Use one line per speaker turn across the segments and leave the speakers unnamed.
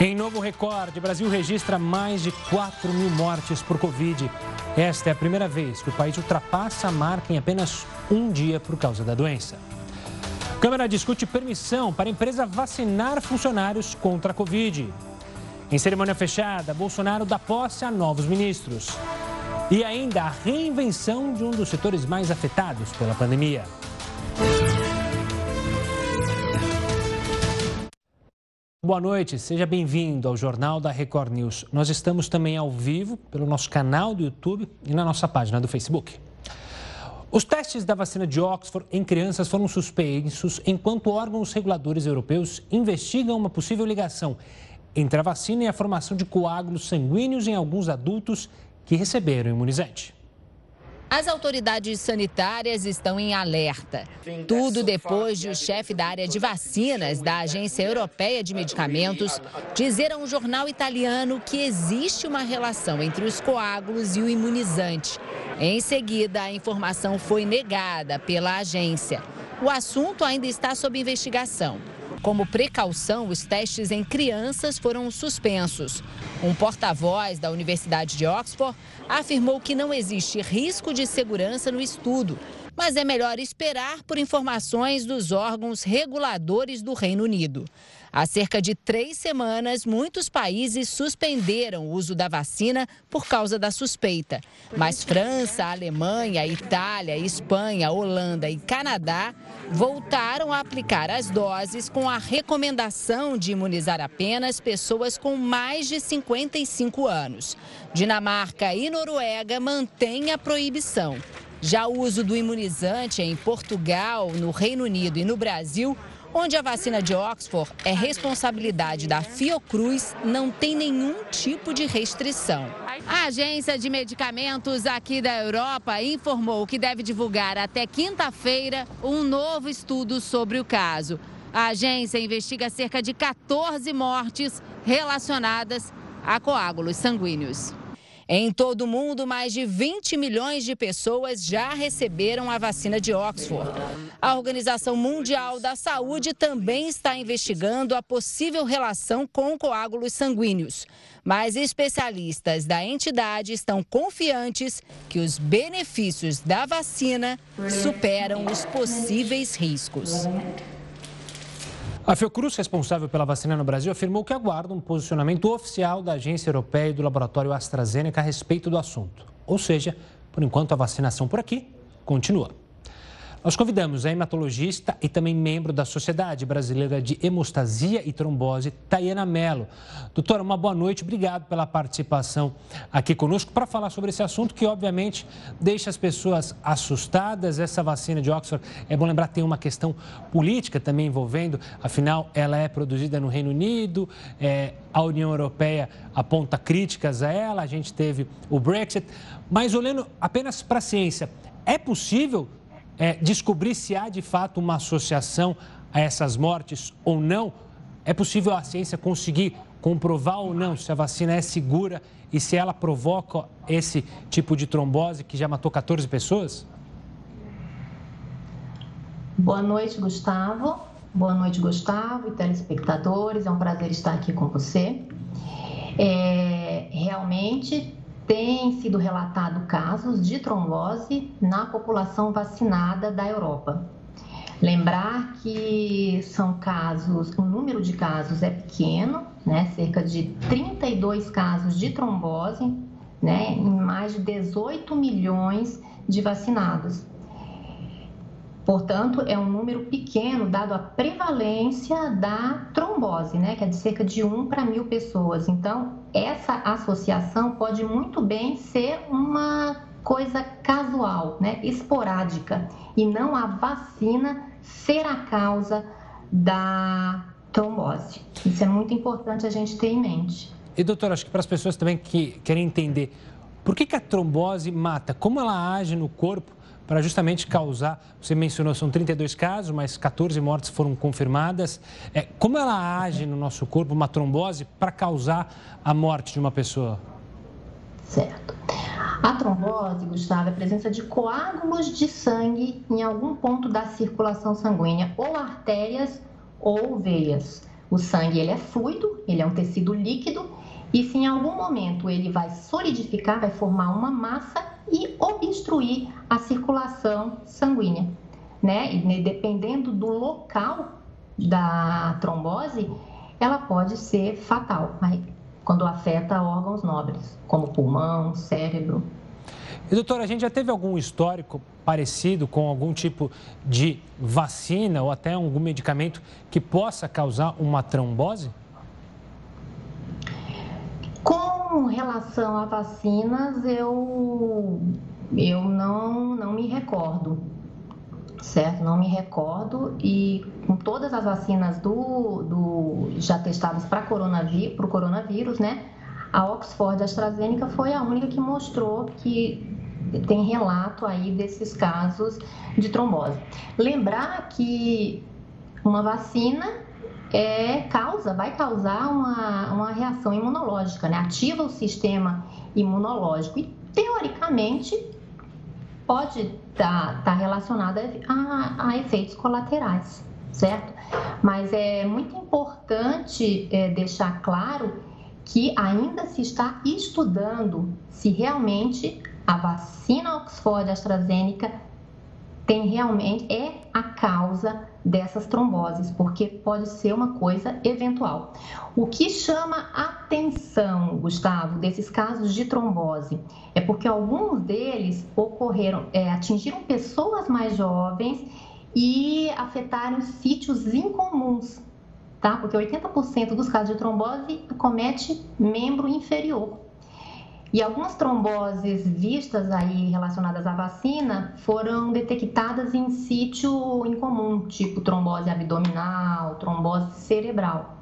Em novo recorde, Brasil registra mais de 4 mil mortes por Covid. Esta é a primeira vez que o país ultrapassa a marca em apenas um dia por causa da doença. Câmara discute permissão para a empresa vacinar funcionários contra a Covid. Em cerimônia fechada, Bolsonaro dá posse a novos ministros. E ainda a reinvenção de um dos setores mais afetados pela pandemia. Boa noite, seja bem-vindo ao Jornal da Record News. Nós estamos também ao vivo pelo nosso canal do YouTube e na nossa página do Facebook. Os testes da vacina de Oxford em crianças foram suspensos enquanto órgãos reguladores europeus investigam uma possível ligação entre a vacina e a formação de coágulos sanguíneos em alguns adultos que receberam imunizante.
As autoridades sanitárias estão em alerta. Tudo depois de o chefe da área de vacinas da Agência Europeia de Medicamentos dizer a um jornal italiano que existe uma relação entre os coágulos e o imunizante. Em seguida, a informação foi negada pela agência. O assunto ainda está sob investigação. Como precaução, os testes em crianças foram suspensos. Um porta-voz da Universidade de Oxford afirmou que não existe risco de segurança no estudo, mas é melhor esperar por informações dos órgãos reguladores do Reino Unido. Há cerca de três semanas, muitos países suspenderam o uso da vacina por causa da suspeita. Mas França, Alemanha, Itália, Espanha, Holanda e Canadá voltaram a aplicar as doses com a recomendação de imunizar apenas pessoas com mais de 55 anos. Dinamarca e Noruega mantêm a proibição. Já o uso do imunizante em Portugal, no Reino Unido e no Brasil onde a vacina de Oxford é responsabilidade da Fiocruz, não tem nenhum tipo de restrição. A agência de medicamentos aqui da Europa informou que deve divulgar até quinta-feira um novo estudo sobre o caso. A agência investiga cerca de 14 mortes relacionadas a coágulos sanguíneos. Em todo o mundo, mais de 20 milhões de pessoas já receberam a vacina de Oxford. A Organização Mundial da Saúde também está investigando a possível relação com coágulos sanguíneos. Mas especialistas da entidade estão confiantes que os benefícios da vacina superam os possíveis riscos.
A Fiocruz, responsável pela vacina no Brasil, afirmou que aguarda um posicionamento oficial da Agência Europeia e do laboratório AstraZeneca a respeito do assunto. Ou seja, por enquanto a vacinação por aqui continua. Nós convidamos a hematologista e também membro da Sociedade Brasileira de Hemostasia e Trombose, Tayana Mello. Doutora, uma boa noite, obrigado pela participação aqui conosco para falar sobre esse assunto que, obviamente, deixa as pessoas assustadas. Essa vacina de Oxford, é bom lembrar, tem uma questão política também envolvendo, afinal, ela é produzida no Reino Unido, é, a União Europeia aponta críticas a ela, a gente teve o Brexit, mas olhando apenas para a ciência, é possível é, descobrir se há de fato uma associação a essas mortes ou não? É possível a ciência conseguir comprovar ou não se a vacina é segura e se ela provoca esse tipo de trombose que já matou 14 pessoas?
Boa noite, Gustavo. Boa noite, Gustavo e telespectadores. É um prazer estar aqui com você. É, realmente tem sido relatado casos de trombose na população vacinada da Europa. Lembrar que são casos, o número de casos é pequeno, né? cerca de 32 casos de trombose, né? em mais de 18 milhões de vacinados. Portanto, é um número pequeno dado a prevalência da trombose, né, que é de cerca de 1 para mil pessoas. Então, essa associação pode muito bem ser uma coisa casual, né, esporádica, e não a vacina ser a causa da trombose. Isso é muito importante a gente ter em mente.
E, doutora, acho que para as pessoas também que querem entender por que, que a trombose mata, como ela age no corpo, para justamente causar, você mencionou, são 32 casos, mas 14 mortes foram confirmadas. É, como ela age no nosso corpo, uma trombose, para causar a morte de uma pessoa?
Certo. A trombose, Gustavo, é a presença de coágulos de sangue em algum ponto da circulação sanguínea, ou artérias ou veias. O sangue ele é fluido, ele é um tecido líquido e se em algum momento ele vai solidificar, vai formar uma massa e obstruir a circulação sanguínea, né? E dependendo do local da trombose, ela pode ser fatal quando afeta órgãos nobres, como pulmão, cérebro.
E doutora, a gente já teve algum histórico parecido com algum tipo de vacina ou até algum medicamento que possa causar uma trombose?
Com relação a vacinas, eu, eu não, não me recordo, certo? Não me recordo e com todas as vacinas do, do já testadas para o coronavírus, né? A Oxford AstraZeneca foi a única que mostrou que tem relato aí desses casos de trombose. Lembrar que uma vacina é, causa, vai causar uma, uma reação imunológica, né? ativa o sistema imunológico e, teoricamente, pode estar tá, tá relacionada a, a, efeitos colaterais, certo? Mas é muito importante é, deixar claro que ainda se está estudando se realmente a vacina Oxford AstraZeneca tem realmente é a causa dessas tromboses, porque pode ser uma coisa eventual. O que chama atenção, Gustavo, desses casos de trombose é porque alguns deles ocorreram, é, atingiram pessoas mais jovens e afetaram sítios incomuns, tá? Porque 80% dos casos de trombose comete membro inferior. E algumas tromboses vistas aí relacionadas à vacina foram detectadas em sítio incomum, tipo trombose abdominal, trombose cerebral,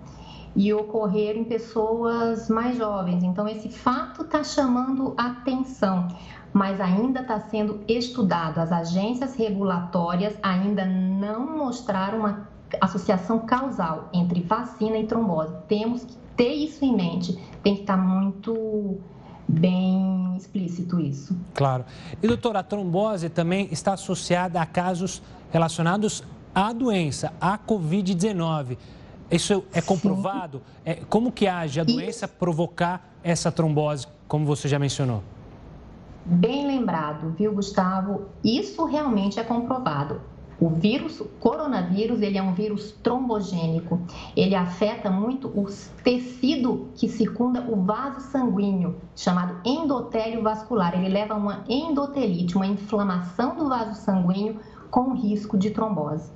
e ocorreram em pessoas mais jovens. Então, esse fato está chamando atenção, mas ainda está sendo estudado. As agências regulatórias ainda não mostraram uma associação causal entre vacina e trombose. Temos que ter isso em mente, tem que estar tá muito bem explícito isso.
Claro. E doutora, a trombose também está associada a casos relacionados à doença, à Covid-19. Isso é comprovado? É, como que age a doença provocar essa trombose, como você já mencionou?
Bem lembrado, viu, Gustavo? Isso realmente é comprovado. O vírus, o coronavírus, ele é um vírus trombogênico. Ele afeta muito o tecido que circunda o vaso sanguíneo, chamado endotélio vascular. Ele leva a uma endotelite, uma inflamação do vaso sanguíneo com risco de trombose.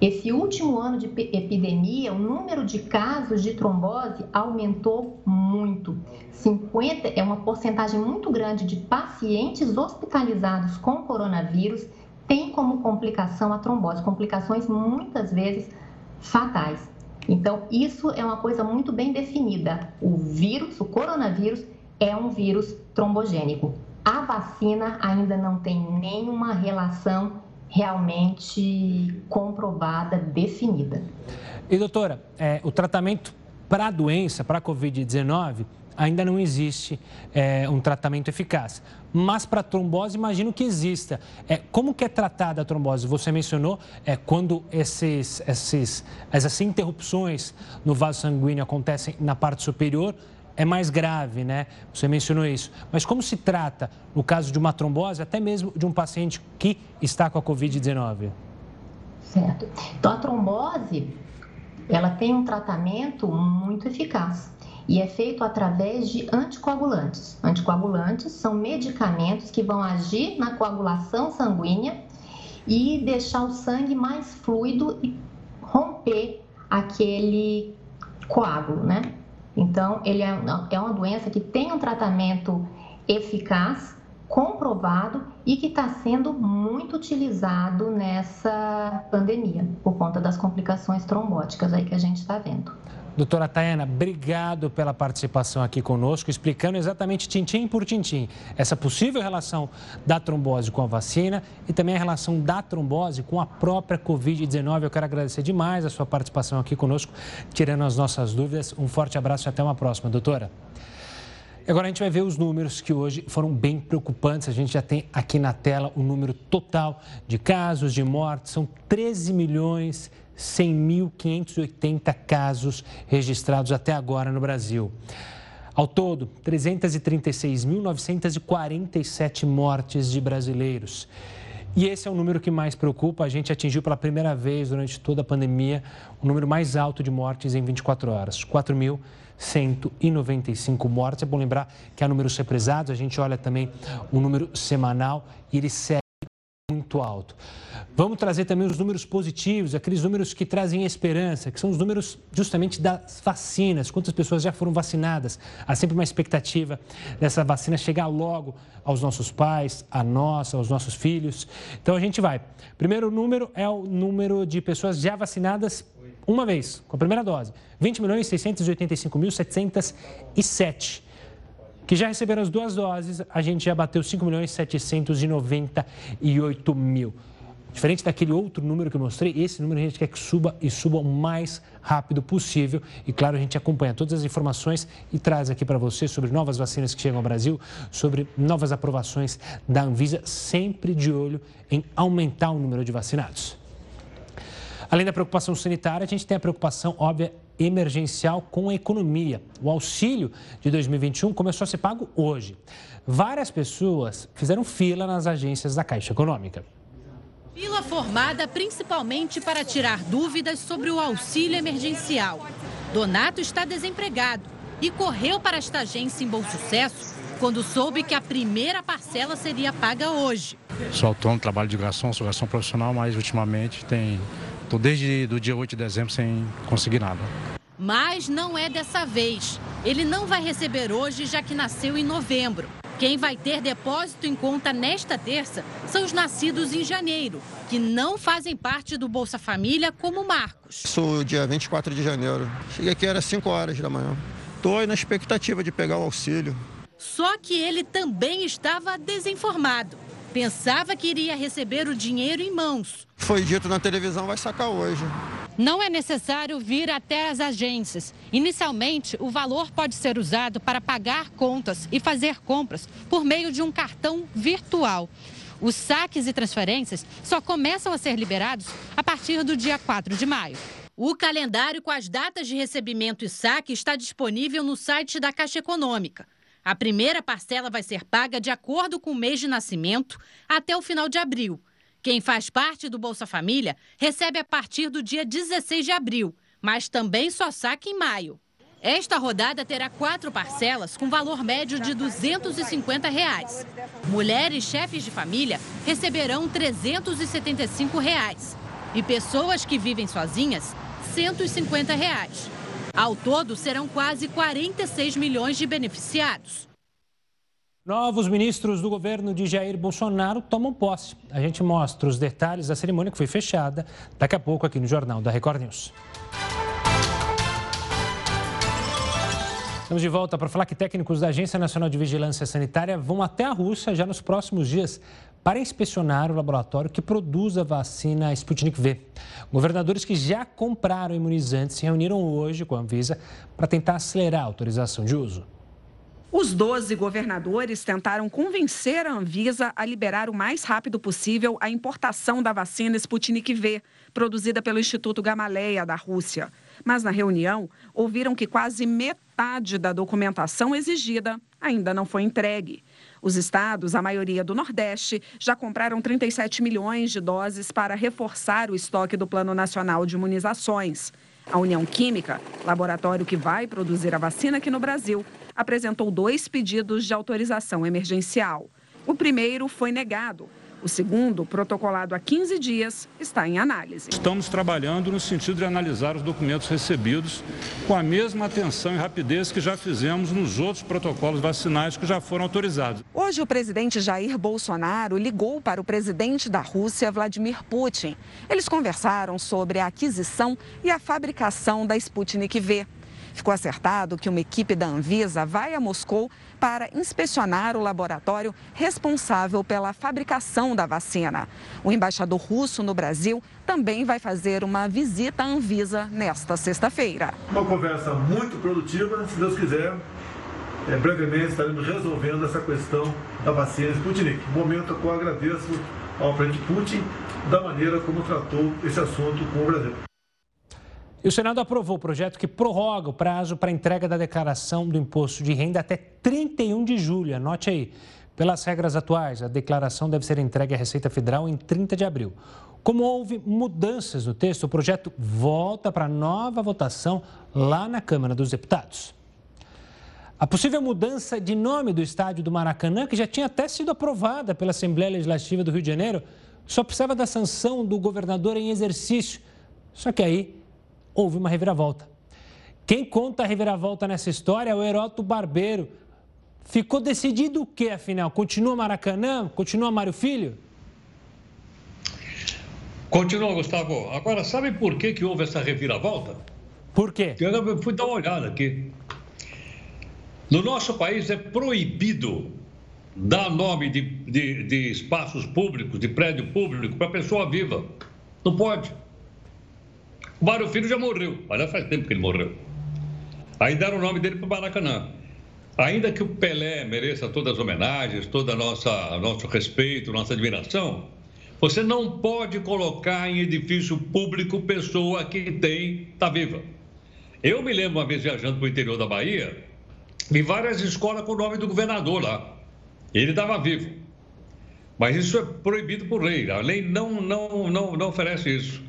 Esse último ano de epidemia, o número de casos de trombose aumentou muito. 50 é uma porcentagem muito grande de pacientes hospitalizados com coronavírus tem como complicação a trombose, complicações muitas vezes fatais. Então, isso é uma coisa muito bem definida. O vírus, o coronavírus, é um vírus trombogênico. A vacina ainda não tem nenhuma relação realmente comprovada, definida.
E doutora, é, o tratamento para a doença, para a Covid-19, ainda não existe é, um tratamento eficaz. Mas para trombose, imagino que exista. É, como que é tratada a trombose? Você mencionou é, quando esses, esses, essas interrupções no vaso sanguíneo acontecem na parte superior, é mais grave, né? Você mencionou isso. Mas como se trata, no caso de uma trombose, até mesmo de um paciente que está com a Covid-19?
Certo. Então, a trombose, ela tem um tratamento muito eficaz e é feito através de anticoagulantes. Anticoagulantes são medicamentos que vão agir na coagulação sanguínea e deixar o sangue mais fluido e romper aquele coágulo, né? Então, ele é, é uma doença que tem um tratamento eficaz, comprovado e que está sendo muito utilizado nessa pandemia, por conta das complicações trombóticas aí que a gente está vendo.
Doutora Tayana, obrigado pela participação aqui conosco, explicando exatamente tintim por tintim essa possível relação da trombose com a vacina e também a relação da trombose com a própria Covid-19. Eu quero agradecer demais a sua participação aqui conosco, tirando as nossas dúvidas. Um forte abraço e até uma próxima, doutora. Agora a gente vai ver os números que hoje foram bem preocupantes. A gente já tem aqui na tela o número total de casos, de mortes. São 13 milhões 100.580 casos registrados até agora no Brasil. Ao todo, 336.947 mortes de brasileiros. E esse é o número que mais preocupa. A gente atingiu pela primeira vez durante toda a pandemia o número mais alto de mortes em 24 horas, 4.195 mortes. É bom lembrar que há números represados, a gente olha também o número semanal e ele segue muito alto. Vamos trazer também os números positivos, aqueles números que trazem esperança, que são os números justamente das vacinas, quantas pessoas já foram vacinadas. Há sempre uma expectativa dessa vacina chegar logo aos nossos pais, a nós, aos nossos filhos. Então a gente vai. Primeiro número é o número de pessoas já vacinadas uma vez, com a primeira dose. 20 milhões 685 mil 707 que já receberam as duas doses, a gente já bateu 5 milhões 798 mil. Diferente daquele outro número que eu mostrei, esse número a gente quer que suba e suba o mais rápido possível. E claro, a gente acompanha todas as informações e traz aqui para você sobre novas vacinas que chegam ao Brasil, sobre novas aprovações da Anvisa, sempre de olho em aumentar o número de vacinados. Além da preocupação sanitária, a gente tem a preocupação óbvia emergencial com a economia. O auxílio de 2021 começou a ser pago hoje. Várias pessoas fizeram fila nas agências da Caixa Econômica.
Fila formada principalmente para tirar dúvidas sobre o auxílio emergencial. Donato está desempregado e correu para esta agência em Bom Sucesso quando soube que a primeira parcela seria paga hoje.
Sou autônomo, trabalho de garçom, sou garçom profissional, mas ultimamente tem Estou desde o dia 8 de dezembro sem conseguir nada.
Mas não é dessa vez. Ele não vai receber hoje, já que nasceu em novembro. Quem vai ter depósito em conta nesta terça são os nascidos em janeiro, que não fazem parte do Bolsa Família, como Marcos.
Sou dia 24 de janeiro. Cheguei aqui, era 5 horas da manhã. Estou na expectativa de pegar o auxílio.
Só que ele também estava desinformado. Pensava que iria receber o dinheiro em mãos.
Foi dito na televisão, vai sacar hoje.
Não é necessário vir até as agências. Inicialmente, o valor pode ser usado para pagar contas e fazer compras por meio de um cartão virtual. Os saques e transferências só começam a ser liberados a partir do dia 4 de maio. O calendário com as datas de recebimento e saque está disponível no site da Caixa Econômica. A primeira parcela vai ser paga de acordo com o mês de nascimento até o final de abril. Quem faz parte do Bolsa Família recebe a partir do dia 16 de abril, mas também só saca em maio. Esta rodada terá quatro parcelas com valor médio de 250 reais. Mulheres chefes de família receberão 375 reais, e pessoas que vivem sozinhas, 150 reais. Ao todo, serão quase 46 milhões de beneficiados.
Novos ministros do governo de Jair Bolsonaro tomam posse. A gente mostra os detalhes da cerimônia que foi fechada daqui a pouco aqui no Jornal da Record News. Estamos de volta para falar que técnicos da Agência Nacional de Vigilância Sanitária vão até a Rússia já nos próximos dias para inspecionar o laboratório que produz a vacina Sputnik V. Governadores que já compraram imunizantes se reuniram hoje com a Anvisa para tentar acelerar a autorização de uso.
Os 12 governadores tentaram convencer a Anvisa a liberar o mais rápido possível a importação da vacina Sputnik V, produzida pelo Instituto Gamaleya da Rússia. Mas na reunião, ouviram que quase metade da documentação exigida ainda não foi entregue. Os estados, a maioria do Nordeste, já compraram 37 milhões de doses para reforçar o estoque do Plano Nacional de Imunizações. A União Química, laboratório que vai produzir a vacina aqui no Brasil, apresentou dois pedidos de autorização emergencial. O primeiro foi negado o segundo, protocolado há 15 dias, está em análise.
Estamos trabalhando no sentido de analisar os documentos recebidos com a mesma atenção e rapidez que já fizemos nos outros protocolos vacinais que já foram autorizados.
Hoje, o presidente Jair Bolsonaro ligou para o presidente da Rússia, Vladimir Putin. Eles conversaram sobre a aquisição e a fabricação da Sputnik V. Ficou acertado que uma equipe da Anvisa vai a Moscou para inspecionar o laboratório responsável pela fabricação da vacina. O embaixador russo no Brasil também vai fazer uma visita à Anvisa nesta sexta-feira.
Uma conversa muito produtiva, se Deus quiser. É, brevemente estaremos resolvendo essa questão da vacina Sputnik. Momento que eu agradeço ao presidente Putin da maneira como tratou esse assunto com o Brasil.
E o Senado aprovou o projeto que prorroga o prazo para entrega da declaração do imposto de renda até 31 de julho. Anote aí. Pelas regras atuais, a declaração deve ser entregue à Receita Federal em 30 de abril. Como houve mudanças no texto, o projeto volta para nova votação lá na Câmara dos Deputados. A possível mudança de nome do estádio do Maracanã, que já tinha até sido aprovada pela Assembleia Legislativa do Rio de Janeiro, só precisava da sanção do governador em exercício. Só que aí houve uma reviravolta. Quem conta a reviravolta nessa história é o Heroto Barbeiro. Ficou decidido o que, afinal? Continua Maracanã? Continua Mário Filho?
Continua, Gustavo. Agora, sabe por que, que houve essa reviravolta?
Por quê?
Eu fui dar uma olhada aqui. No nosso país é proibido dar nome de, de, de espaços públicos, de prédio público, para pessoa viva. Não pode. O Mário Filho já morreu. Aliás, faz tempo que ele morreu. Aí deram o nome dele para o Maracanã. Ainda que o Pelé mereça todas as homenagens, todo nossa, nosso respeito, nossa admiração, você não pode colocar em edifício público pessoa que tem, está viva. Eu me lembro uma vez viajando para o interior da Bahia, vi várias escolas com o nome do governador lá. Ele estava vivo. Mas isso é proibido por lei. A lei não, não, não, não oferece isso.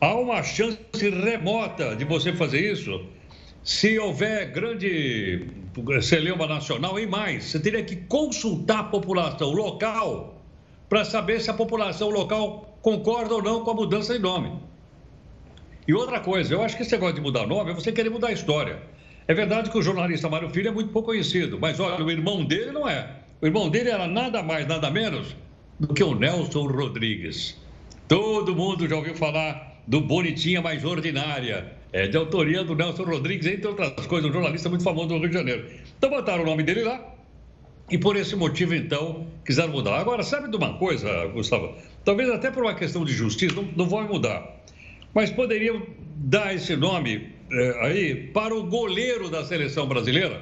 Há uma chance remota de você fazer isso se houver grande celeuma nacional e mais. Você teria que consultar a população local para saber se a população local concorda ou não com a mudança de nome. E outra coisa, eu acho que esse negócio de mudar nome é você querer mudar a história. É verdade que o jornalista Mário Filho é muito pouco conhecido, mas olha, o irmão dele não é. O irmão dele era nada mais, nada menos do que o Nelson Rodrigues. Todo mundo já ouviu falar do Bonitinha Mais Ordinária, é, de autoria do Nelson Rodrigues, entre outras coisas, um jornalista muito famoso do Rio de Janeiro. Então botaram o nome dele lá e por esse motivo, então, quiseram mudar. Agora, sabe de uma coisa, Gustavo? Talvez até por uma questão de justiça, não, não vão mudar. Mas poderiam dar esse nome é, aí para o goleiro da seleção brasileira,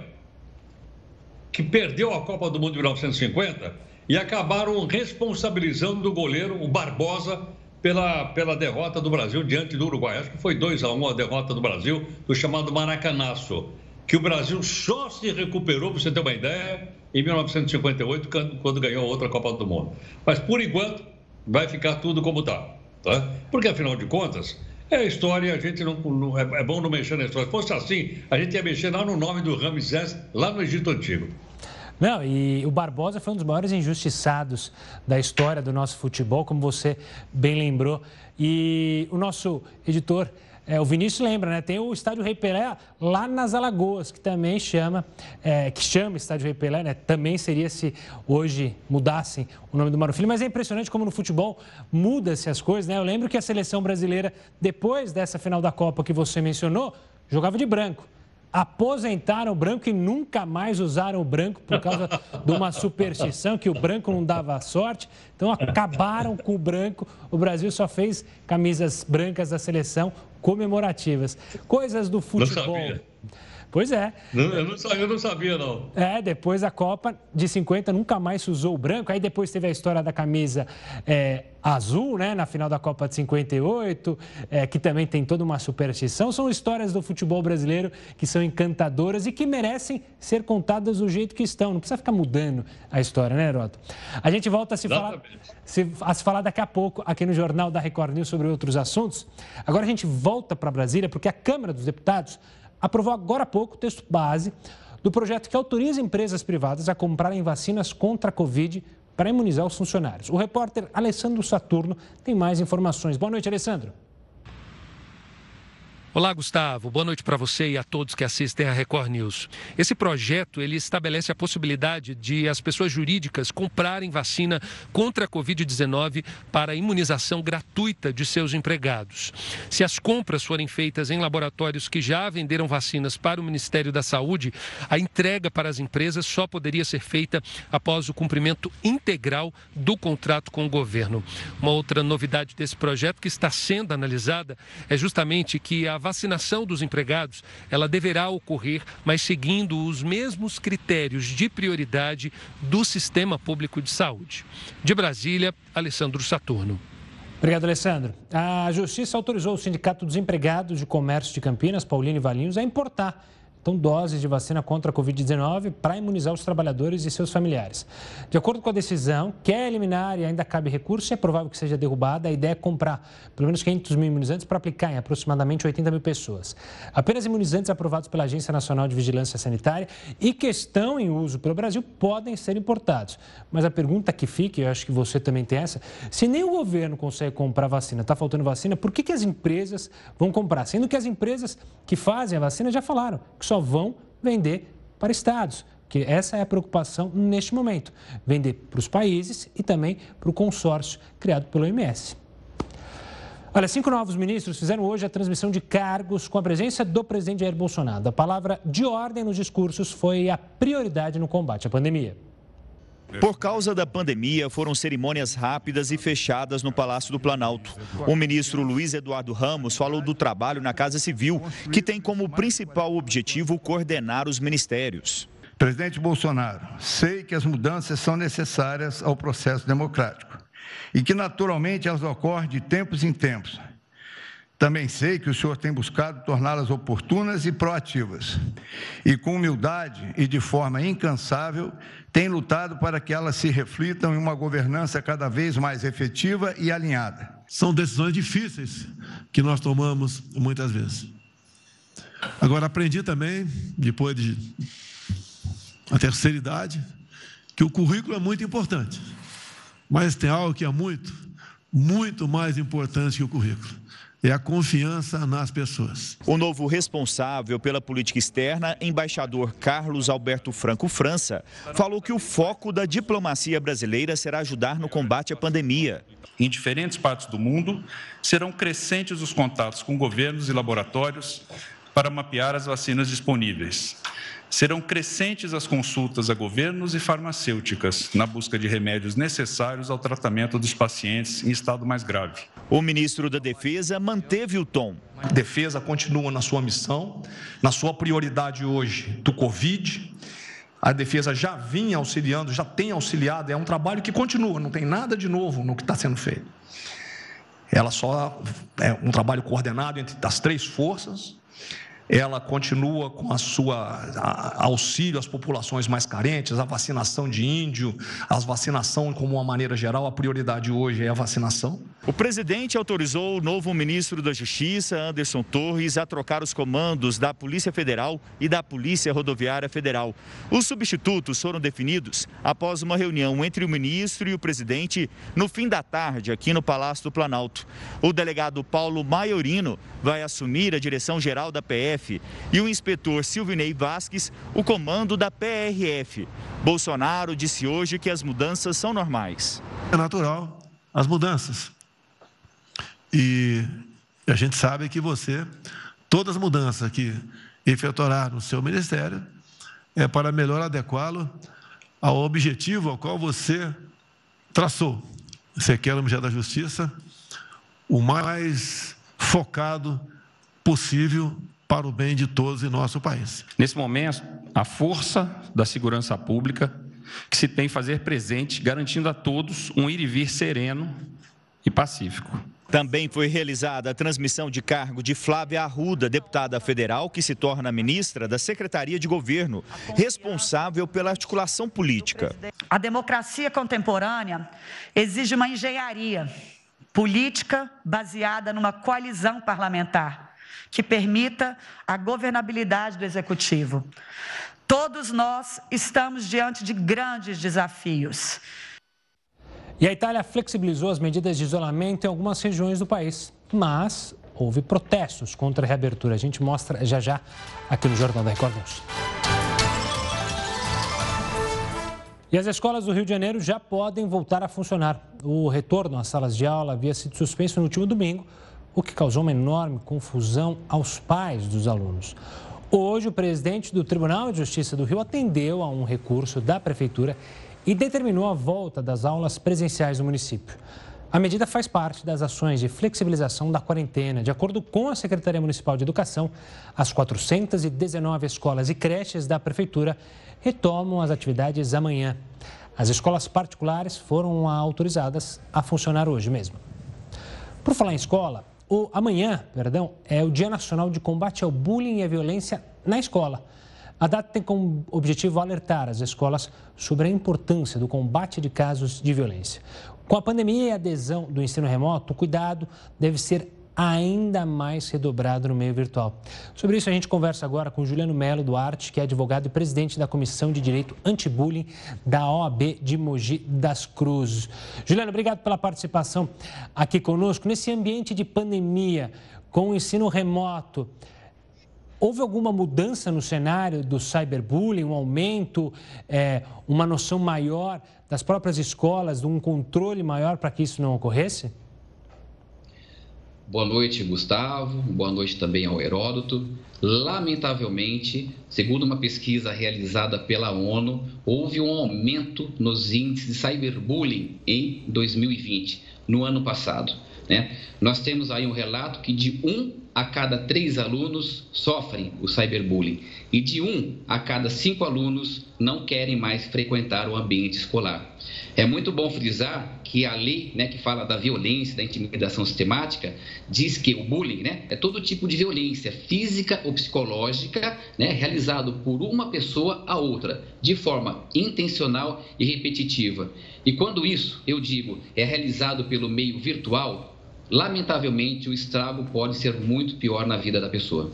que perdeu a Copa do Mundo de 1950 e acabaram responsabilizando o goleiro, o Barbosa, pela, pela derrota do Brasil diante do Uruguai. Acho que foi 2 a 1 um a derrota do Brasil, do chamado Maracanaço, que o Brasil só se recuperou, para você ter uma ideia, em 1958, quando ganhou outra Copa do Mundo. Mas, por enquanto, vai ficar tudo como está. Tá? Porque, afinal de contas, é a história, a gente não, não é, é, bom não mexer na história. Se fosse assim, a gente ia mexer lá no nome do Ramsés, lá no Egito Antigo.
Não, e o Barbosa foi um dos maiores injustiçados da história do nosso futebol, como você bem lembrou. E o nosso editor, é, o Vinícius lembra, né? Tem o Estádio Rei Pelé lá nas Alagoas, que também chama, é, que chama Estádio Rei Pelé, né? Também seria se hoje mudassem o nome do Mário Filho. Mas é impressionante como no futebol muda-se as coisas, né? Eu lembro que a seleção brasileira, depois dessa final da Copa que você mencionou, jogava de branco aposentaram o branco e nunca mais usaram o branco por causa de uma superstição que o branco não dava sorte. Então acabaram com o branco. O Brasil só fez camisas brancas da seleção comemorativas. Coisas do futebol. Pois é.
eu, não sabia, eu não sabia, não.
É, depois da Copa de 50 nunca mais se usou o branco. Aí depois teve a história da camisa é, azul, né, na final da Copa de 58, é, que também tem toda uma superstição. São histórias do futebol brasileiro que são encantadoras e que merecem ser contadas do jeito que estão. Não precisa ficar mudando a história, né, Heroto? A gente volta a se, falar, se, a se falar daqui a pouco aqui no Jornal da Record News sobre outros assuntos. Agora a gente volta para Brasília porque a Câmara dos Deputados aprovou agora há pouco o texto base do projeto que autoriza empresas privadas a comprarem vacinas contra a Covid para imunizar os funcionários. O repórter Alessandro Saturno tem mais informações. Boa noite, Alessandro.
Olá, Gustavo. Boa noite para você e a todos que assistem a Record News. Esse projeto ele estabelece a possibilidade de as pessoas jurídicas comprarem vacina contra a Covid-19 para imunização gratuita de seus empregados. Se as compras forem feitas em laboratórios que já venderam vacinas para o Ministério da Saúde, a entrega para as empresas só poderia ser feita após o cumprimento integral do contrato com o governo. Uma outra novidade desse projeto que está sendo analisada é justamente que a vacinação dos empregados, ela deverá ocorrer, mas seguindo os mesmos critérios de prioridade do sistema público de saúde. De Brasília, Alessandro Saturno.
Obrigado, Alessandro. A Justiça autorizou o Sindicato dos Empregados de Comércio de Campinas, Paulino e Valinhos, a importar então, doses de vacina contra a Covid-19 para imunizar os trabalhadores e seus familiares. De acordo com a decisão, quer eliminar e ainda cabe recurso, é provável que seja derrubada. A ideia é comprar pelo menos 500 mil imunizantes para aplicar em aproximadamente 80 mil pessoas. Apenas imunizantes aprovados pela Agência Nacional de Vigilância Sanitária e que estão em uso pelo Brasil podem ser importados. Mas a pergunta que fica, e eu acho que você também tem essa, se nem o governo consegue comprar vacina, está faltando vacina, por que, que as empresas vão comprar? Sendo que as empresas que fazem a vacina já falaram que só vão vender para estados. Que essa é a preocupação neste momento: vender para os países e também para o consórcio criado pelo OMS. Olha, cinco novos ministros fizeram hoje a transmissão de cargos com a presença do presidente Jair Bolsonaro. A palavra de ordem nos discursos foi a prioridade no combate à pandemia.
Por causa da pandemia, foram cerimônias rápidas e fechadas no Palácio do Planalto. O ministro Luiz Eduardo Ramos falou do trabalho na Casa Civil, que tem como principal objetivo coordenar os ministérios.
Presidente Bolsonaro, sei que as mudanças são necessárias ao processo democrático e que, naturalmente, elas ocorrem de tempos em tempos. Também sei que o senhor tem buscado torná-las oportunas e proativas. E com humildade e de forma incansável, tem lutado para que elas se reflitam em uma governança cada vez mais efetiva e alinhada.
São decisões difíceis que nós tomamos muitas vezes. Agora, aprendi também, depois de a terceira idade, que o currículo é muito importante. Mas tem algo que é muito, muito mais importante que o currículo é a confiança nas pessoas.
O novo responsável pela política externa, embaixador Carlos Alberto Franco França, falou que o foco da diplomacia brasileira será ajudar no combate à pandemia.
Em diferentes partes do mundo, serão crescentes os contatos com governos e laboratórios para mapear as vacinas disponíveis. Serão crescentes as consultas a governos e farmacêuticas na busca de remédios necessários ao tratamento dos pacientes em estado mais grave.
O ministro da Defesa manteve o tom.
A defesa continua na sua missão, na sua prioridade hoje do Covid. A defesa já vinha auxiliando, já tem auxiliado, é um trabalho que continua, não tem nada de novo no que está sendo feito. Ela só é um trabalho coordenado entre as três forças, ela continua com a sua auxílio às populações mais carentes, a vacinação de índio, a vacinação como uma maneira geral, a prioridade hoje é a vacinação.
O presidente autorizou o novo ministro da Justiça, Anderson Torres, a trocar os comandos da Polícia Federal e da Polícia Rodoviária Federal. Os substitutos foram definidos após uma reunião entre o ministro e o presidente no fim da tarde aqui no Palácio do Planalto. O delegado Paulo Maiorino vai assumir a direção geral da PF E o inspetor Silvinei Vasques o comando da PRF. Bolsonaro disse hoje que as mudanças são normais.
É natural as mudanças. E a gente sabe que você, todas as mudanças que efetuará no seu ministério, é para melhor adequá-lo ao objetivo ao qual você traçou. Você quer o Ministério da Justiça o mais focado possível para o bem de todos em nosso país.
Nesse momento, a força da segurança pública que se tem fazer presente, garantindo a todos um ir e vir sereno e pacífico.
Também foi realizada a transmissão de cargo de Flávia Arruda, deputada federal, que se torna ministra da Secretaria de Governo, responsável pela articulação política.
A democracia contemporânea exige uma engenharia política baseada numa coalizão parlamentar que permita a governabilidade do executivo. Todos nós estamos diante de grandes desafios.
E a Itália flexibilizou as medidas de isolamento em algumas regiões do país, mas houve protestos contra a reabertura. A gente mostra já já aqui no Jornal da Record News. E as escolas do Rio de Janeiro já podem voltar a funcionar. O retorno às salas de aula havia sido suspenso no último domingo o que causou uma enorme confusão aos pais dos alunos. Hoje, o presidente do Tribunal de Justiça do Rio atendeu a um recurso da Prefeitura e determinou a volta das aulas presenciais no município. A medida faz parte das ações de flexibilização da quarentena. De acordo com a Secretaria Municipal de Educação, as 419 escolas e creches da Prefeitura retomam as atividades amanhã. As escolas particulares foram autorizadas a funcionar hoje mesmo. Por falar em escola, o, amanhã, perdão, é o Dia Nacional de Combate ao Bullying e à Violência na Escola. A data tem como objetivo alertar as escolas sobre a importância do combate de casos de violência. Com a pandemia e a adesão do ensino remoto, o cuidado deve ser ainda mais redobrado no meio virtual. Sobre isso, a gente conversa agora com Juliano Melo Duarte, que é advogado e presidente da Comissão de Direito Anti-Bullying da OAB de Mogi das Cruzes. Juliano, obrigado pela participação aqui conosco. Nesse ambiente de pandemia, com o ensino remoto, Houve alguma mudança no cenário do cyberbullying, um aumento, é, uma noção maior das próprias escolas, um controle maior para que isso não ocorresse?
Boa noite, Gustavo. Boa noite também ao Heródoto. Lamentavelmente, segundo uma pesquisa realizada pela ONU, houve um aumento nos índices de cyberbullying em 2020, no ano passado. Né? Nós temos aí um relato que de um a cada três alunos sofrem o cyberbullying e de um a cada cinco alunos não querem mais frequentar o ambiente escolar. É muito bom frisar que a lei né, que fala da violência, da intimidação sistemática, diz que o bullying né, é todo tipo de violência física ou psicológica né, realizado por uma pessoa a outra, de forma intencional e repetitiva. E quando isso, eu digo, é realizado pelo meio virtual, lamentavelmente, o estrago pode ser muito pior na vida da pessoa.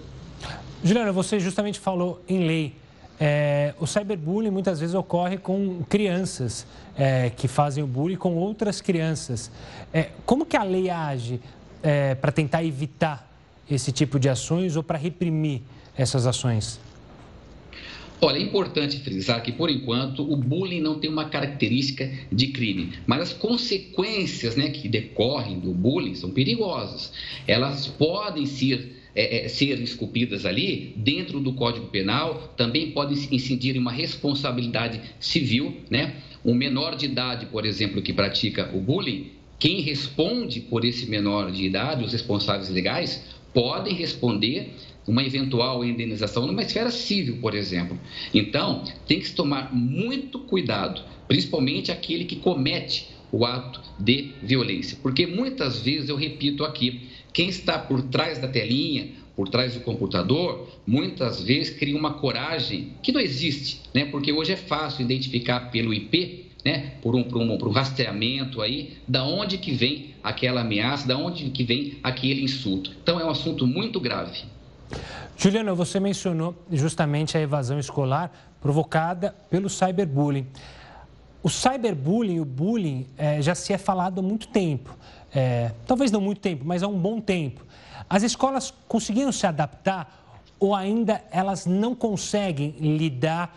Juliana, você justamente falou em lei. É, o cyberbullying muitas vezes ocorre com crianças é, que fazem o bullying com outras crianças. É, como que a lei age é, para tentar evitar esse tipo de ações ou para reprimir essas ações?
Olha, é importante frisar que, por enquanto, o bullying não tem uma característica de crime, mas as consequências né, que decorrem do bullying são perigosas. Elas podem ser é, é, ser esculpidas ali, dentro do Código Penal, também podem incidir em uma responsabilidade civil, né? Um menor de idade, por exemplo, que pratica o bullying, quem responde por esse menor de idade, os responsáveis legais, podem responder uma eventual indenização numa esfera civil, por exemplo. Então, tem que se tomar muito cuidado, principalmente aquele que comete o ato de violência. Porque muitas vezes, eu repito aqui, quem está por trás da telinha, por trás do computador, muitas vezes cria uma coragem que não existe, né? Porque hoje é fácil identificar pelo IP, né? Por um, por um, por um rastreamento aí, da onde que vem aquela ameaça, da onde que vem aquele insulto. Então é um assunto muito grave.
Juliana, você mencionou justamente a evasão escolar provocada pelo cyberbullying. O cyberbullying, o bullying, é, já se é falado há muito tempo. É, talvez não muito tempo, mas há um bom tempo. As escolas conseguiram se adaptar ou ainda elas não conseguem lidar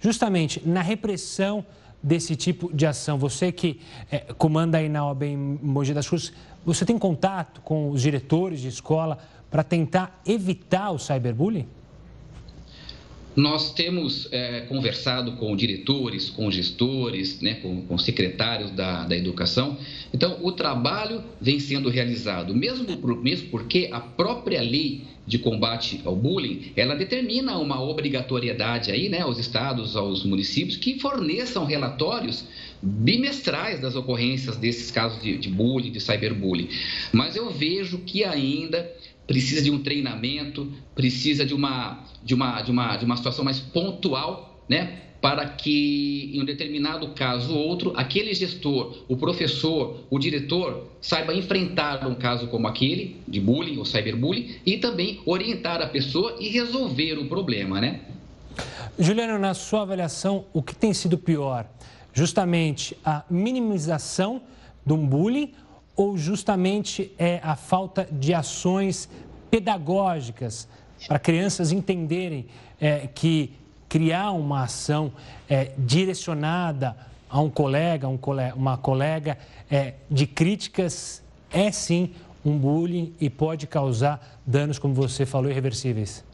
justamente na repressão desse tipo de ação? Você que é, comanda aí na OAB em Mogi das Cruzes, você tem contato com os diretores de escola para tentar evitar o cyberbullying?
Nós temos é, conversado com diretores, com gestores, né, com, com secretários da, da educação. Então, o trabalho vem sendo realizado, mesmo, por, mesmo porque a própria lei de combate ao bullying, ela determina uma obrigatoriedade aí, né, aos estados, aos municípios, que forneçam relatórios bimestrais das ocorrências desses casos de, de bullying, de cyberbullying. Mas eu vejo que ainda precisa de um treinamento, precisa de uma, de uma, de uma, de uma situação mais pontual, né? Para que, em um determinado caso ou outro, aquele gestor, o professor, o diretor, saiba enfrentar um caso como aquele, de bullying ou cyberbullying, e também orientar a pessoa e resolver o problema, né?
Juliano, na sua avaliação, o que tem sido pior? Justamente a minimização do bullying ou justamente é a falta de ações pedagógicas para crianças entenderem é, que criar uma ação é, direcionada a um colega, um colega uma colega é, de críticas é sim um bullying e pode causar danos, como você falou, irreversíveis?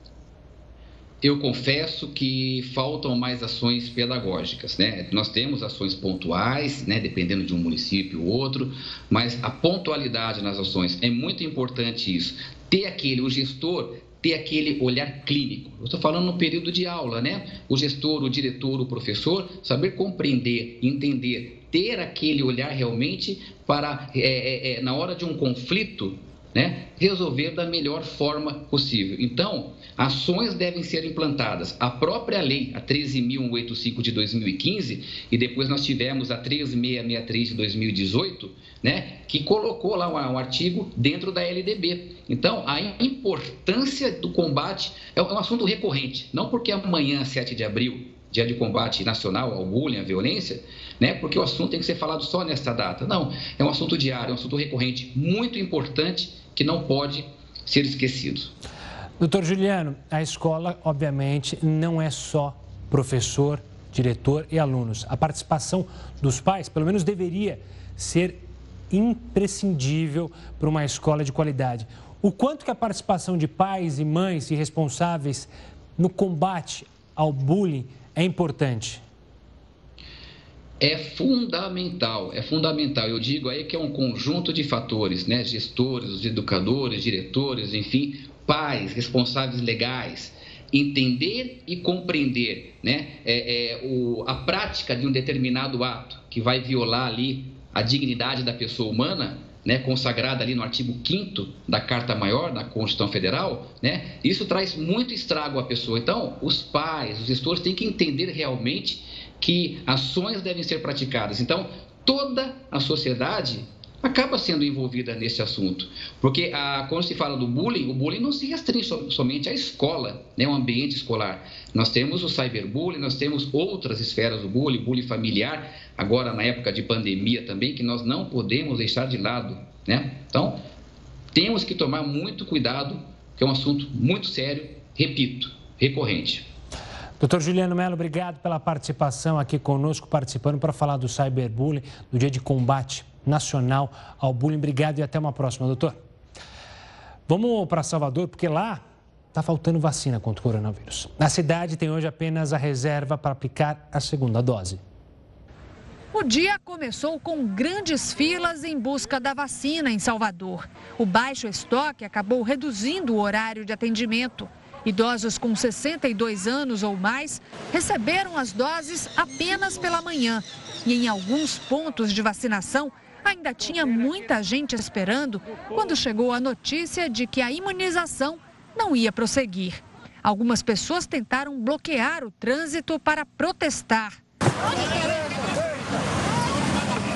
Eu confesso que faltam mais ações pedagógicas, né? Nós temos ações pontuais, né, dependendo de um município ou outro, mas a pontualidade nas ações é muito importante isso. Ter aquele, o gestor ter aquele olhar clínico. Eu estou falando no período de aula, né? O gestor, o diretor, o professor, saber compreender, entender ter aquele olhar realmente para, é, é, é, na hora de um conflito, né, resolver da melhor forma possível. Então, ações devem ser implantadas. A própria lei, a 13.185 de 2015, e depois nós tivemos a 3663 de 2018, né, que colocou lá um artigo dentro da LDB. Então, a importância do combate é um assunto recorrente. Não porque amanhã, 7 de abril, dia de combate nacional ao bullying, à violência, né? Porque o assunto tem que ser falado só nesta data. Não, é um assunto diário, é um assunto recorrente, muito importante que não pode ser esquecido.
Doutor Juliano, a escola, obviamente, não é só professor, diretor e alunos. A participação dos pais, pelo menos, deveria ser imprescindível para uma escola de qualidade. O quanto que a participação de pais e mães e responsáveis no combate ao bullying é importante?
É fundamental, é fundamental. Eu digo aí que é um conjunto de fatores, né? Gestores, educadores, diretores, enfim, pais, responsáveis legais, entender e compreender né, é, é, o, a prática de um determinado ato que vai violar ali a dignidade da pessoa humana, né, consagrada ali no artigo 5 da Carta Maior da Constituição Federal, né, isso traz muito estrago à pessoa. Então, os pais, os gestores têm que entender realmente que ações devem ser praticadas. Então, toda a sociedade acaba sendo envolvida nesse assunto. Porque a, quando se fala do bullying, o bullying não se restringe so, somente à escola, né, ao ambiente escolar. Nós temos o cyberbullying, nós temos outras esferas do bullying, bullying familiar, agora na época de pandemia também, que nós não podemos deixar de lado. Né? Então, temos que tomar muito cuidado, que é um assunto muito sério, repito, recorrente.
Doutor Juliano Melo, obrigado pela participação aqui conosco, participando para falar do cyberbullying, do dia de combate nacional ao bullying. Obrigado e até uma próxima, doutor. Vamos para Salvador, porque lá está faltando vacina contra o coronavírus. Na cidade tem hoje apenas a reserva para aplicar a segunda dose.
O dia começou com grandes filas em busca da vacina em Salvador. O baixo estoque acabou reduzindo o horário de atendimento. Idosos com 62 anos ou mais receberam as doses apenas pela manhã. E em alguns pontos de vacinação, ainda tinha muita gente esperando quando chegou a notícia de que a imunização não ia prosseguir. Algumas pessoas tentaram bloquear o trânsito para protestar.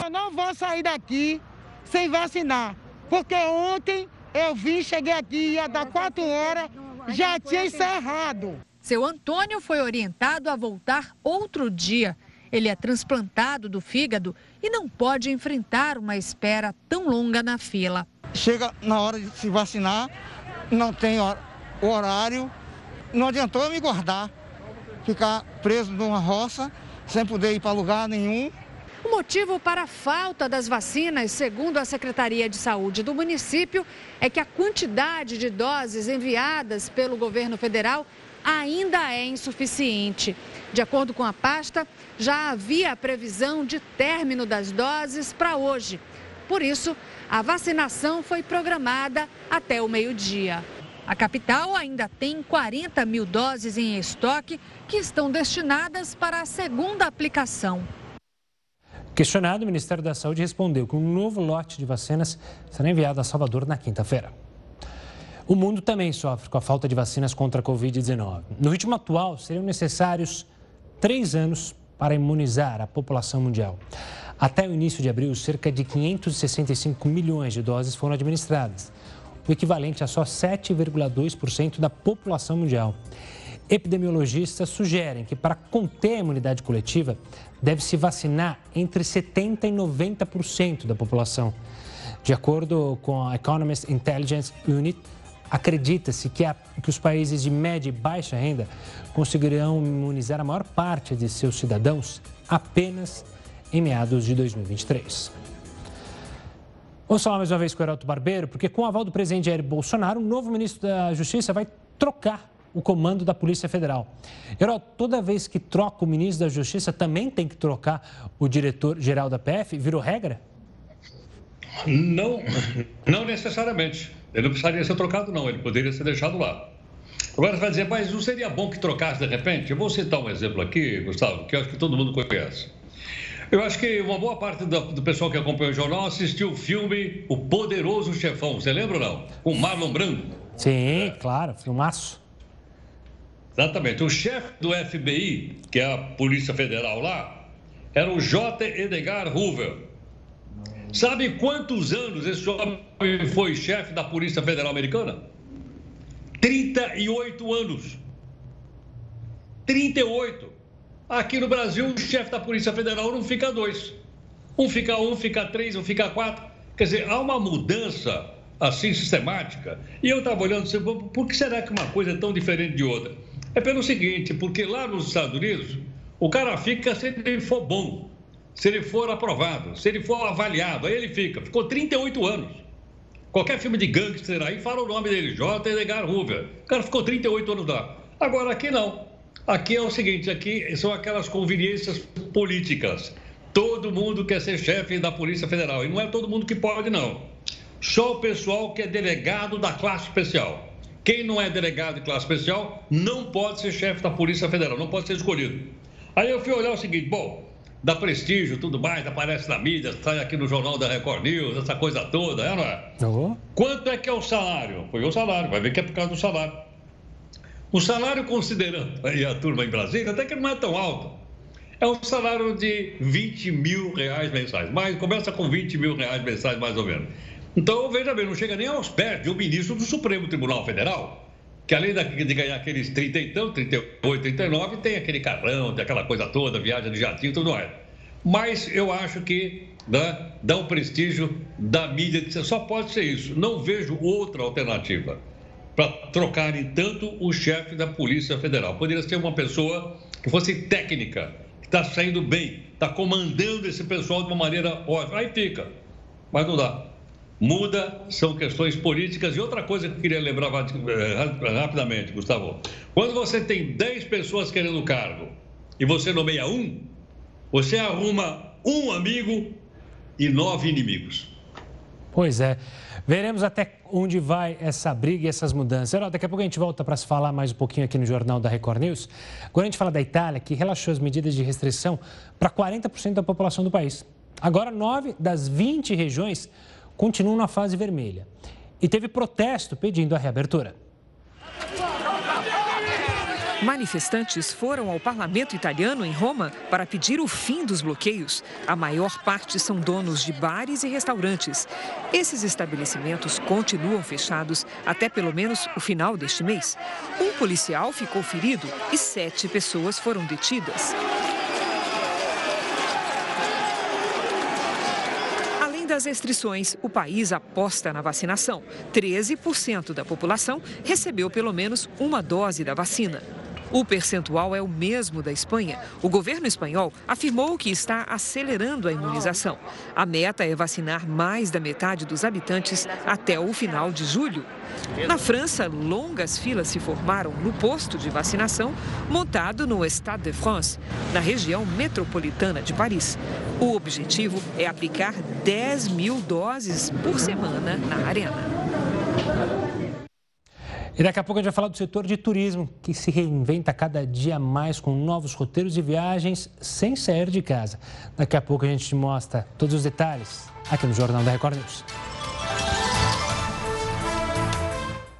Eu não vou sair daqui sem vacinar, porque ontem eu vim, cheguei aqui, ia dar quatro horas, já tinha encerrado.
Seu Antônio foi orientado a voltar outro dia. Ele é transplantado do fígado e não pode enfrentar uma espera tão longa na fila.
Chega na hora de se vacinar, não tem o horário, não adiantou eu me guardar, ficar preso numa roça, sem poder ir para lugar nenhum.
O motivo para a falta das vacinas, segundo a Secretaria de Saúde do município, é que a quantidade de doses enviadas pelo governo federal ainda é insuficiente. De acordo com a pasta, já havia a previsão de término das doses para hoje. Por isso, a vacinação foi programada até o meio-dia. A capital ainda tem 40 mil doses em estoque que estão destinadas para a segunda aplicação.
Questionado, o Ministério da Saúde respondeu que um novo lote de vacinas será enviado a Salvador na quinta-feira. O mundo também sofre com a falta de vacinas contra a Covid-19. No ritmo atual, seriam necessários três anos para imunizar a população mundial. Até o início de abril, cerca de 565 milhões de doses foram administradas, o equivalente a só 7,2% da população mundial. Epidemiologistas sugerem que, para conter a imunidade coletiva, deve-se vacinar entre 70% e 90% da população. De acordo com a Economist Intelligence Unit, acredita-se que, que os países de média e baixa renda conseguirão imunizar a maior parte de seus cidadãos apenas em meados de 2023. Vamos falar mais uma vez com o Heraldo Barbeiro, porque com o aval do presidente Jair Bolsonaro, o novo ministro da Justiça vai trocar o comando da Polícia Federal. Herói, toda vez que troca o ministro da Justiça, também tem que trocar o diretor-geral da PF? Virou regra?
Não, não necessariamente. Ele não precisaria ser trocado, não. Ele poderia ser deixado lá. Agora você vai dizer, mas não seria bom que trocasse de repente? Eu vou citar um exemplo aqui, Gustavo, que eu acho que todo mundo conhece. Eu acho que uma boa parte do, pessoal que acompanha o jornal assistiu o filme O Poderoso Chefão. Você lembra ou não? Com Marlon Brando.
Sim, claro, filmaço.
Exatamente. O chefe do FBI, que é a Polícia Federal lá, era o J. Edgar Hoover. Sabe quantos anos esse homem foi chefe da Polícia Federal Americana? 38 anos. 38. Aqui no Brasil, o chefe da Polícia Federal não fica dois. Um fica um, fica três, um fica quatro. Quer dizer, há uma mudança assim sistemática. E eu estava olhando, assim, por que será que uma coisa é tão diferente de outra? É pelo seguinte, porque lá nos Estados Unidos, o cara fica se ele for bom, se ele for aprovado, se ele for avaliado, aí ele fica. Ficou 38 anos. Qualquer filme de gangster aí fala o nome dele, J. Edgar Hoover. O cara ficou 38 anos lá. Agora aqui não. Aqui é o seguinte, aqui são aquelas conveniências políticas. Todo mundo quer ser chefe da Polícia Federal. E não é todo mundo que pode, não. Só o pessoal que é delegado da classe especial. Quem não é delegado de classe especial não pode ser chefe da Polícia Federal, não pode ser escolhido. Aí eu fui olhar o seguinte, bom, dá prestígio, tudo mais, aparece na mídia, sai aqui no jornal da Record News, essa coisa toda, é, não é? Uhum. Quanto é que é o salário? Foi o salário, vai ver que é por causa do salário. O salário, considerando aí a turma em Brasília, até que não é tão alto. É um salário de 20 mil reais mensais, mas começa com 20 mil reais mensais, mais ou menos. Então, veja bem, não chega nem aos pés de um ministro do Supremo Tribunal Federal, que além de ganhar aqueles 30 então, 38, 39, tem aquele carrão, tem aquela coisa toda, viagem de jatinho, tudo mais. Mas eu acho que né, dá um prestígio da mídia, só pode ser isso. Não vejo outra alternativa para trocarem tanto o chefe da Polícia Federal. Poderia ser uma pessoa que fosse técnica, que está saindo bem, está comandando esse pessoal de uma maneira ótima. Aí fica, mas não dá muda, são questões políticas. E outra coisa que eu queria lembrar eh, rapidamente, Gustavo: quando você tem 10 pessoas querendo cargo e você nomeia um, você arruma um amigo e nove inimigos.
Pois é. Veremos até onde vai essa briga e essas mudanças. Herói, daqui a pouco a gente volta para se falar mais um pouquinho aqui no Jornal da Record News. Agora a gente fala da Itália, que relaxou as medidas de restrição para 40% da população do país. Agora, nove das 20 regiões continuam na fase vermelha. E teve protesto pedindo a reabertura.
Manifestantes foram ao parlamento italiano em Roma para pedir o fim dos bloqueios. A maior parte são donos de bares e restaurantes. Esses estabelecimentos continuam fechados até pelo menos o final deste mês. Um policial ficou ferido e sete pessoas foram detidas. Das restrições, o país aposta na vacinação. 13% da população recebeu pelo menos uma dose da vacina. O percentual é o mesmo da Espanha. O governo espanhol afirmou que está acelerando a imunização. A meta é vacinar mais da metade dos habitantes até o final de julho. Na França, longas filas se formaram no posto de vacinação montado no Stade de France, na região metropolitana de Paris. O objetivo é aplicar 10 mil doses por semana na arena.
E daqui a pouco a gente vai falar do setor de turismo, que se reinventa cada dia mais com novos roteiros de viagens sem sair de casa. Daqui a pouco a gente te mostra todos os detalhes aqui no Jornal da Record News.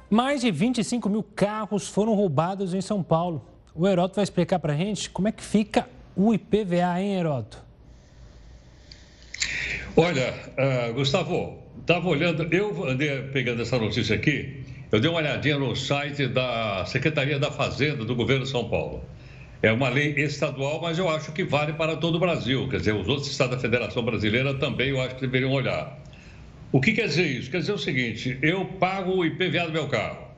Mais de 25 mil carros foram roubados em São Paulo. O Heroto vai explicar para a gente como é que fica o IPVA, hein, Heroto?
Olha, uh, Gustavo, estava olhando, eu andei pegando essa notícia aqui eu dei uma olhadinha no site da Secretaria da Fazenda do Governo de São Paulo. É uma lei estadual, mas eu acho que vale para todo o Brasil. Quer dizer, os outros estados da Federação Brasileira também eu acho que deveriam olhar. O que quer dizer isso? Quer dizer o seguinte: eu pago o IPVA do meu carro,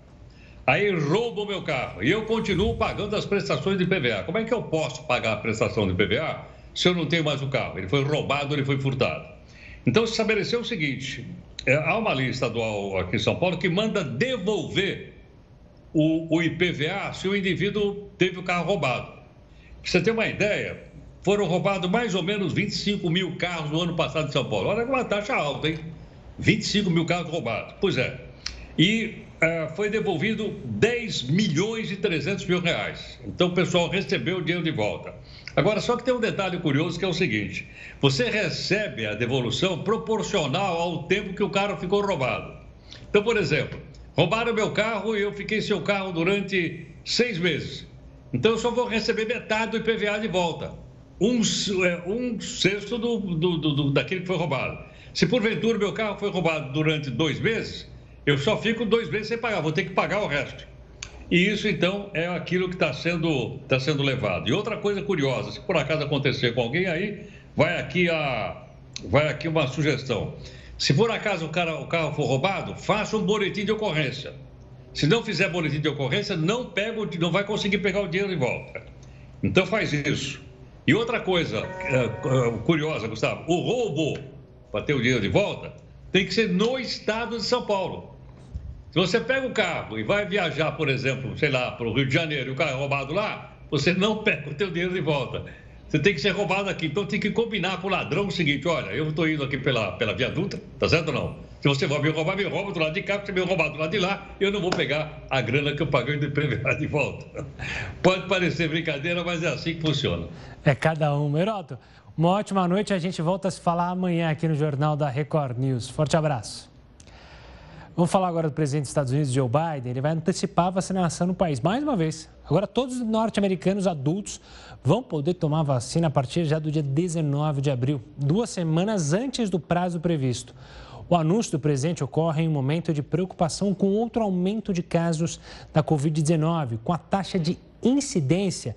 aí roubo o meu carro e eu continuo pagando as prestações de IPVA. Como é que eu posso pagar a prestação de IPVA se eu não tenho mais o carro? Ele foi roubado, ele foi furtado. Então, se estabeleceu o seguinte: é, há uma lei estadual aqui em São Paulo que manda devolver o, o IPVA se o indivíduo teve o carro roubado. Pra você ter uma ideia, foram roubados mais ou menos 25 mil carros no ano passado em São Paulo. Olha uma taxa alta, hein? 25 mil carros roubados. Pois é. E uh, foi devolvido 10 milhões e 300 mil reais. Então o pessoal recebeu o dinheiro de volta. Agora, só que tem um detalhe curioso que é o seguinte: você recebe a devolução proporcional ao tempo que o carro ficou roubado. Então, por exemplo, roubaram meu carro e eu fiquei sem o carro durante seis meses. Então, eu só vou receber metade do IPVA de volta. Um, é, um sexto do, do, do, daquele que foi roubado. Se porventura meu carro foi roubado durante dois meses, eu só fico dois meses sem pagar, vou ter que pagar o resto. E isso, então, é aquilo que está sendo, tá sendo levado. E outra coisa curiosa, se por acaso acontecer com alguém aí, vai aqui, a, vai aqui uma sugestão. Se por acaso o, cara, o carro for roubado, faça um boletim de ocorrência. Se não fizer boletim de ocorrência, não, pega, não vai conseguir pegar o dinheiro de volta. Então faz isso. E outra coisa é, curiosa, Gustavo, o roubo para ter o dinheiro de volta tem que ser no estado de São Paulo. Se você pega o carro e vai viajar, por exemplo, sei lá, para o Rio de Janeiro e o carro é roubado lá, você não pega o teu dinheiro de volta. Você tem que ser roubado aqui. Então tem que combinar com o ladrão o seguinte: olha, eu estou indo aqui pela, pela viaduta, tá certo ou não? Se você vai me roubar, me rouba do lado de cá, se me roubar do lado de lá, eu não vou pegar a grana que eu paguei do IPVA de volta. Pode parecer brincadeira, mas é assim que funciona.
É cada um. Heroto, uma ótima noite. A gente volta a se falar amanhã aqui no Jornal da Record News. Forte abraço. Vamos falar agora do presidente dos Estados Unidos, Joe Biden. Ele vai antecipar a vacinação no país mais uma vez. Agora, todos os norte-americanos adultos vão poder tomar vacina a partir já do dia 19 de abril, duas semanas antes do prazo previsto. O anúncio do presidente ocorre em um momento de preocupação com outro aumento de casos da Covid-19, com a taxa de incidência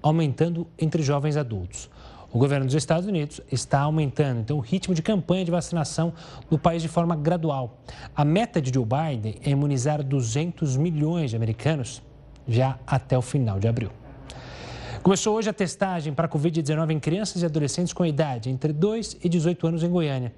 aumentando entre jovens adultos. O governo dos Estados Unidos está aumentando, então, o ritmo de campanha de vacinação no país de forma gradual. A meta de Joe Biden é imunizar 200 milhões de americanos já até o final de abril. Começou hoje a testagem para a Covid-19 em crianças e adolescentes com idade entre 2 e 18 anos em Goiânia.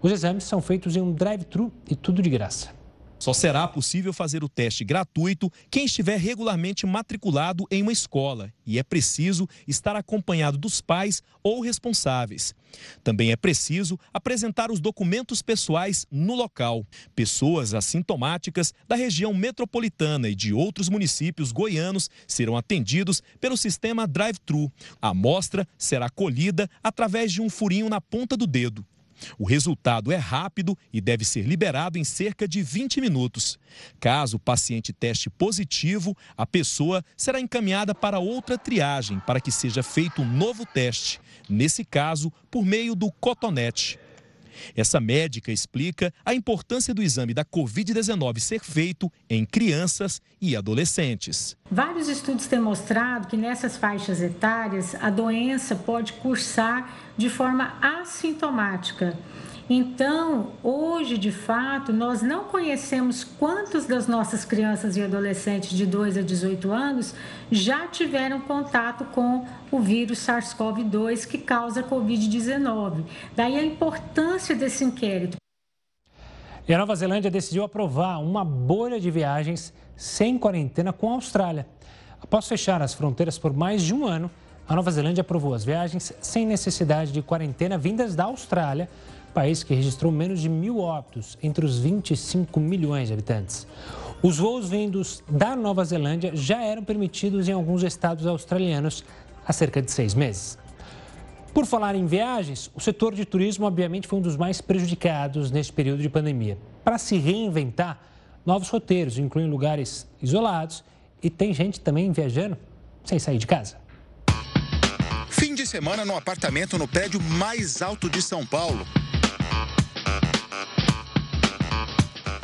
Os exames são feitos em um drive-thru e tudo de graça.
Só será possível fazer o teste gratuito quem estiver regularmente matriculado em uma escola e é preciso estar acompanhado dos pais ou responsáveis. Também é preciso apresentar os documentos pessoais no local. Pessoas assintomáticas da região metropolitana e de outros municípios goianos serão atendidos pelo sistema drive-thru. A amostra será colhida através de um furinho na ponta do dedo. O resultado é rápido e deve ser liberado em cerca de 20 minutos. Caso o paciente teste positivo, a pessoa será encaminhada para outra triagem para que seja feito um novo teste, nesse caso, por meio do cotonete. Essa médica explica a importância do exame da Covid-19 ser feito em crianças e adolescentes.
Vários estudos têm mostrado que nessas faixas etárias a doença pode cursar de forma assintomática. Então, hoje, de fato, nós não conhecemos quantos das nossas crianças e adolescentes de 2 a 18 anos já tiveram contato com o vírus SARS-CoV-2 que causa Covid-19. Daí a importância desse inquérito.
E a Nova Zelândia decidiu aprovar uma bolha de viagens sem quarentena com a Austrália. Após fechar as fronteiras por mais de um ano, a Nova Zelândia aprovou as viagens sem necessidade de quarentena vindas da Austrália país que registrou menos de mil óbitos entre os 25 milhões de habitantes. Os voos vindos da Nova Zelândia já eram permitidos em alguns estados australianos há cerca de seis meses. Por falar em viagens, o setor de turismo, obviamente, foi um dos mais prejudicados neste período de pandemia. Para se reinventar, novos roteiros incluem lugares isolados e tem gente também viajando sem sair de casa.
Fim de semana no apartamento no prédio mais alto de São Paulo.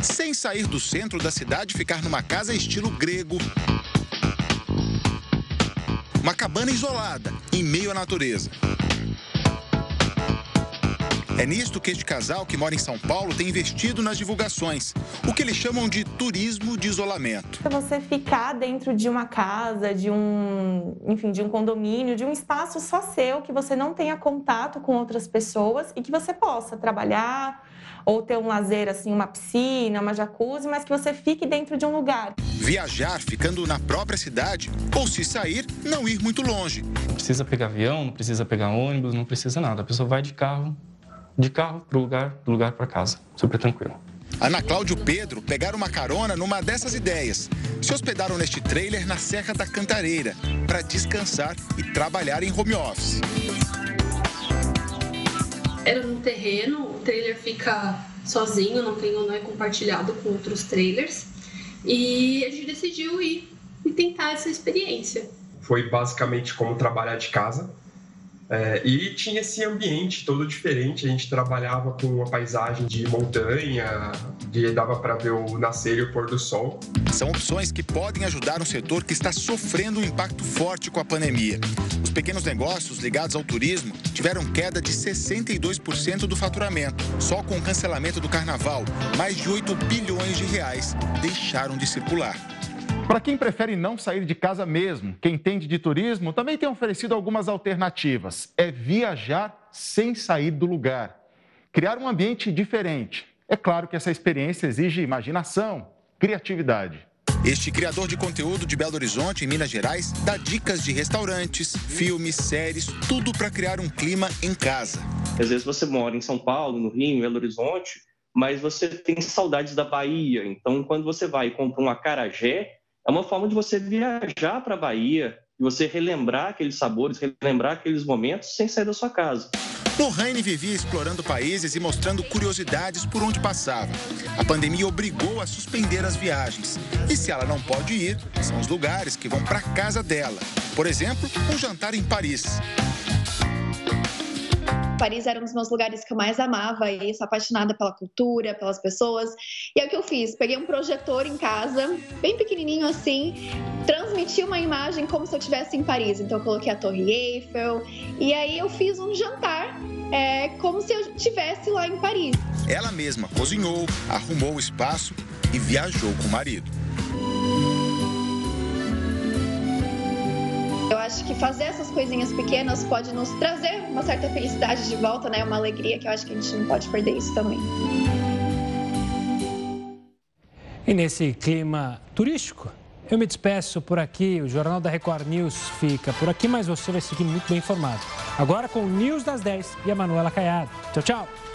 Sem sair do centro da cidade ficar numa casa estilo grego. Uma cabana isolada, em meio à natureza. É nisto que este casal, que mora em São Paulo, tem investido nas divulgações, o que eles chamam de turismo de isolamento.
Você ficar dentro de uma casa, de um, enfim, de um condomínio, de um espaço só seu, que você não tenha contato com outras pessoas e que você possa trabalhar, ou ter um lazer assim, uma piscina, uma jacuzzi, mas que você fique dentro de um lugar.
Viajar ficando na própria cidade ou se sair, não ir muito longe.
Não precisa pegar avião, não precisa pegar ônibus, não precisa nada. A pessoa vai de carro, de carro para o lugar, do lugar para casa, super tranquilo.
Ana Cláudio e Pedro pegaram uma carona numa dessas ideias. Se hospedaram neste trailer na Serra da Cantareira para descansar e trabalhar em home office.
Era no terreno, trailer fica sozinho, não, tem, não é compartilhado com outros trailers. E a gente decidiu ir e tentar essa experiência.
Foi basicamente como trabalhar de casa. É, e tinha esse ambiente todo diferente. A gente trabalhava com uma paisagem de montanha, que dava para ver o nascer e o pôr do sol.
São opções que podem ajudar um setor que está sofrendo um impacto forte com a pandemia. Os pequenos negócios ligados ao turismo tiveram queda de 62% do faturamento. Só com o cancelamento do carnaval, mais de 8 bilhões de reais deixaram de circular.
Para quem prefere não sair de casa mesmo, quem entende de turismo também tem oferecido algumas alternativas. É viajar sem sair do lugar. Criar um ambiente diferente. É claro que essa experiência exige imaginação, criatividade.
Este criador de conteúdo de Belo Horizonte, em Minas Gerais, dá dicas de restaurantes, filmes, séries, tudo para criar um clima em casa.
Às vezes você mora em São Paulo, no Rio, em Belo Horizonte, mas você tem saudades da Bahia. Então, quando você vai e compra um acarajé, é uma forma de você viajar para a Bahia, e você relembrar aqueles sabores, relembrar aqueles momentos sem sair da sua casa.
Lohane vivia explorando países e mostrando curiosidades por onde passava. A pandemia obrigou a suspender as viagens. E se ela não pode ir, são os lugares que vão para casa dela. Por exemplo, um jantar em Paris.
Paris era um dos meus lugares que eu mais amava e sou apaixonada pela cultura, pelas pessoas. E é o que eu fiz, peguei um projetor em casa, bem pequenininho assim, transmiti uma imagem como se eu estivesse em Paris. Então eu coloquei a Torre Eiffel e aí eu fiz um jantar é, como se eu estivesse lá em Paris.
Ela mesma cozinhou, arrumou o espaço e viajou com o marido.
Eu acho que fazer essas coisinhas pequenas pode nos trazer uma certa felicidade de volta, né? Uma alegria que eu acho que a gente não pode perder isso também.
E nesse clima turístico, eu me despeço por aqui. O Jornal da Record News fica por aqui, mas você vai seguir muito bem informado. Agora com o News das 10 e a Manuela Caiado. Tchau, tchau.